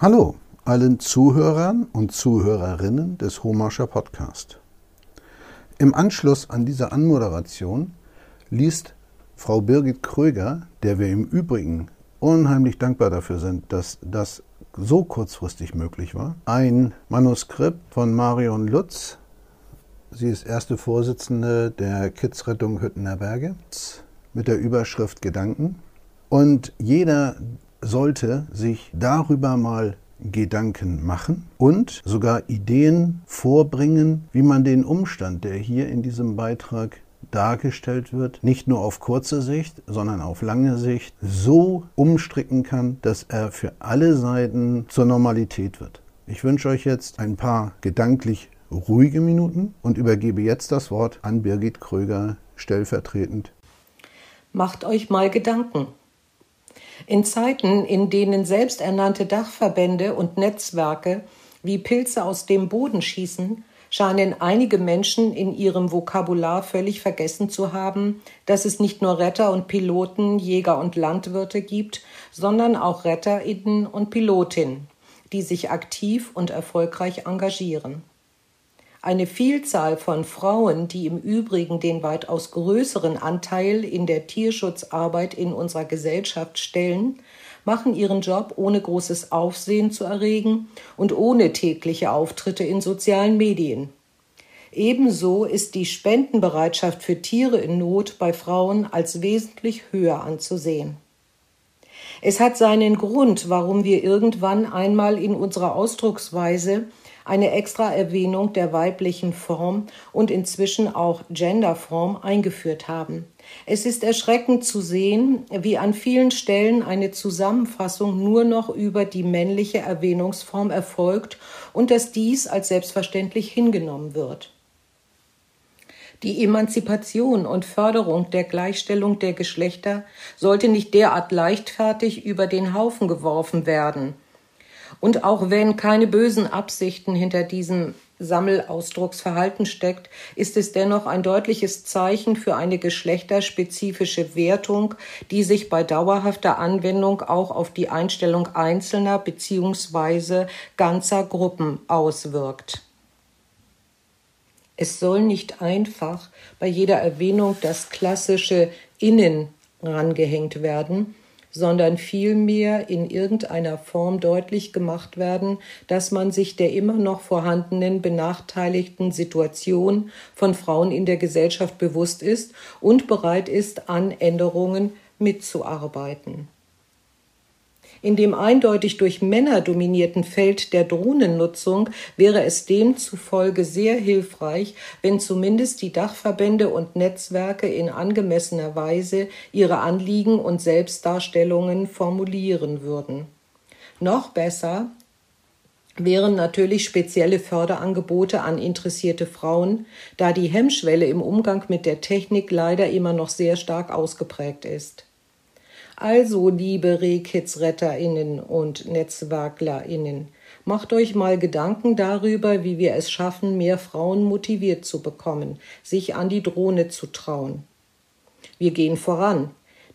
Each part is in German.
Hallo allen Zuhörern und Zuhörerinnen des Homascher Podcast. Im Anschluss an diese Anmoderation liest Frau Birgit Kröger, der wir im Übrigen unheimlich dankbar dafür sind, dass das so kurzfristig möglich war, ein Manuskript von Marion Lutz. Sie ist erste Vorsitzende der Kidsrettung Hüttener Berge mit der Überschrift Gedanken. Und jeder, sollte sich darüber mal Gedanken machen und sogar Ideen vorbringen, wie man den Umstand, der hier in diesem Beitrag dargestellt wird, nicht nur auf kurze Sicht, sondern auf lange Sicht so umstricken kann, dass er für alle Seiten zur Normalität wird. Ich wünsche euch jetzt ein paar gedanklich ruhige Minuten und übergebe jetzt das Wort an Birgit Kröger stellvertretend. Macht euch mal Gedanken. In Zeiten, in denen selbsternannte Dachverbände und Netzwerke wie Pilze aus dem Boden schießen, scheinen einige Menschen in ihrem Vokabular völlig vergessen zu haben, dass es nicht nur Retter und Piloten, Jäger und Landwirte gibt, sondern auch Retterinnen und Pilotinnen, die sich aktiv und erfolgreich engagieren. Eine Vielzahl von Frauen, die im Übrigen den weitaus größeren Anteil in der Tierschutzarbeit in unserer Gesellschaft stellen, machen ihren Job ohne großes Aufsehen zu erregen und ohne tägliche Auftritte in sozialen Medien. Ebenso ist die Spendenbereitschaft für Tiere in Not bei Frauen als wesentlich höher anzusehen. Es hat seinen Grund, warum wir irgendwann einmal in unserer Ausdrucksweise eine extra Erwähnung der weiblichen Form und inzwischen auch Genderform eingeführt haben. Es ist erschreckend zu sehen, wie an vielen Stellen eine Zusammenfassung nur noch über die männliche Erwähnungsform erfolgt und dass dies als selbstverständlich hingenommen wird. Die Emanzipation und Förderung der Gleichstellung der Geschlechter sollte nicht derart leichtfertig über den Haufen geworfen werden. Und auch wenn keine bösen Absichten hinter diesem Sammelausdrucksverhalten steckt, ist es dennoch ein deutliches Zeichen für eine geschlechterspezifische Wertung, die sich bei dauerhafter Anwendung auch auf die Einstellung einzelner bzw. ganzer Gruppen auswirkt. Es soll nicht einfach bei jeder Erwähnung das klassische Innen rangehängt werden, sondern vielmehr in irgendeiner Form deutlich gemacht werden, dass man sich der immer noch vorhandenen benachteiligten Situation von Frauen in der Gesellschaft bewusst ist und bereit ist, an Änderungen mitzuarbeiten. In dem eindeutig durch Männer dominierten Feld der Drohnennutzung wäre es demzufolge sehr hilfreich, wenn zumindest die Dachverbände und Netzwerke in angemessener Weise ihre Anliegen und Selbstdarstellungen formulieren würden. Noch besser wären natürlich spezielle Förderangebote an interessierte Frauen, da die Hemmschwelle im Umgang mit der Technik leider immer noch sehr stark ausgeprägt ist. Also, liebe Rehkids-RetterInnen und NetzwerklerInnen, macht euch mal Gedanken darüber, wie wir es schaffen, mehr Frauen motiviert zu bekommen, sich an die Drohne zu trauen. Wir gehen voran.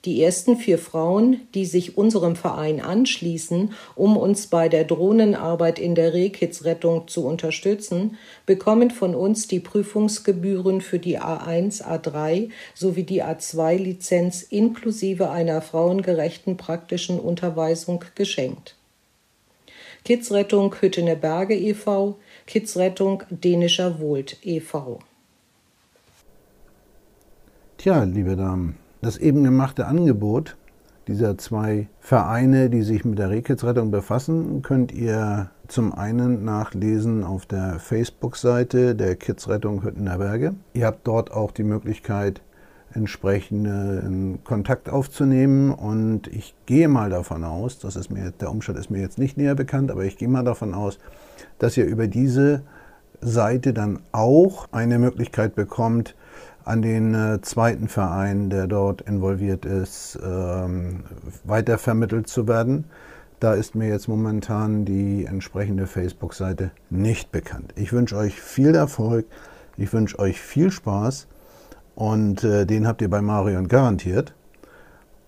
Die ersten vier Frauen, die sich unserem Verein anschließen, um uns bei der Drohnenarbeit in der Rehkitzrettung zu unterstützen, bekommen von uns die Prüfungsgebühren für die A1, A3 sowie die A2-Lizenz inklusive einer frauengerechten praktischen Unterweisung geschenkt. Kidsrettung Hüttener Berge e.V., Kidsrettung Dänischer Wohlt e.V. Tja, liebe Damen, das eben gemachte Angebot dieser zwei Vereine, die sich mit der Rehkitzrettung befassen, könnt ihr zum einen nachlesen auf der Facebook-Seite der Kidsrettung Hüttener Berge. Ihr habt dort auch die Möglichkeit, entsprechenden Kontakt aufzunehmen und ich gehe mal davon aus, das ist mir, der Umstand ist mir jetzt nicht näher bekannt, aber ich gehe mal davon aus, dass ihr über diese Seite dann auch eine Möglichkeit bekommt, an den äh, zweiten Verein, der dort involviert ist, ähm, weitervermittelt zu werden. Da ist mir jetzt momentan die entsprechende Facebook-Seite nicht bekannt. Ich wünsche euch viel Erfolg, ich wünsche euch viel Spaß und äh, den habt ihr bei Marion garantiert.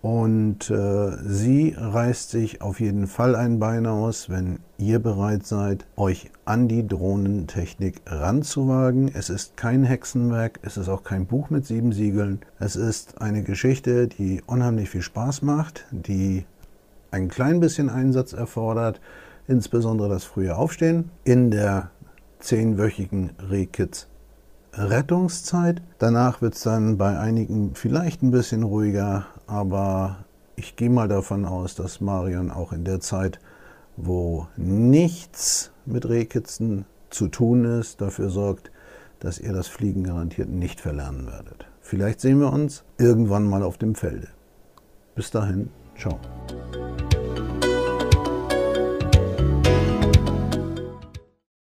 Und äh, sie reißt sich auf jeden Fall ein Bein aus, wenn ihr bereit seid, euch an die Drohnentechnik ranzuwagen. Es ist kein Hexenwerk, es ist auch kein Buch mit sieben Siegeln. Es ist eine Geschichte, die unheimlich viel Spaß macht, die ein klein bisschen Einsatz erfordert, insbesondere das frühe Aufstehen in der zehnwöchigen Rehkitz Rettungszeit. Danach wird es dann bei einigen vielleicht ein bisschen ruhiger, aber ich gehe mal davon aus, dass Marion auch in der Zeit, wo nichts mit Rehkitzen zu tun ist, dafür sorgt, dass ihr das Fliegen garantiert nicht verlernen werdet. Vielleicht sehen wir uns irgendwann mal auf dem Felde. Bis dahin, ciao.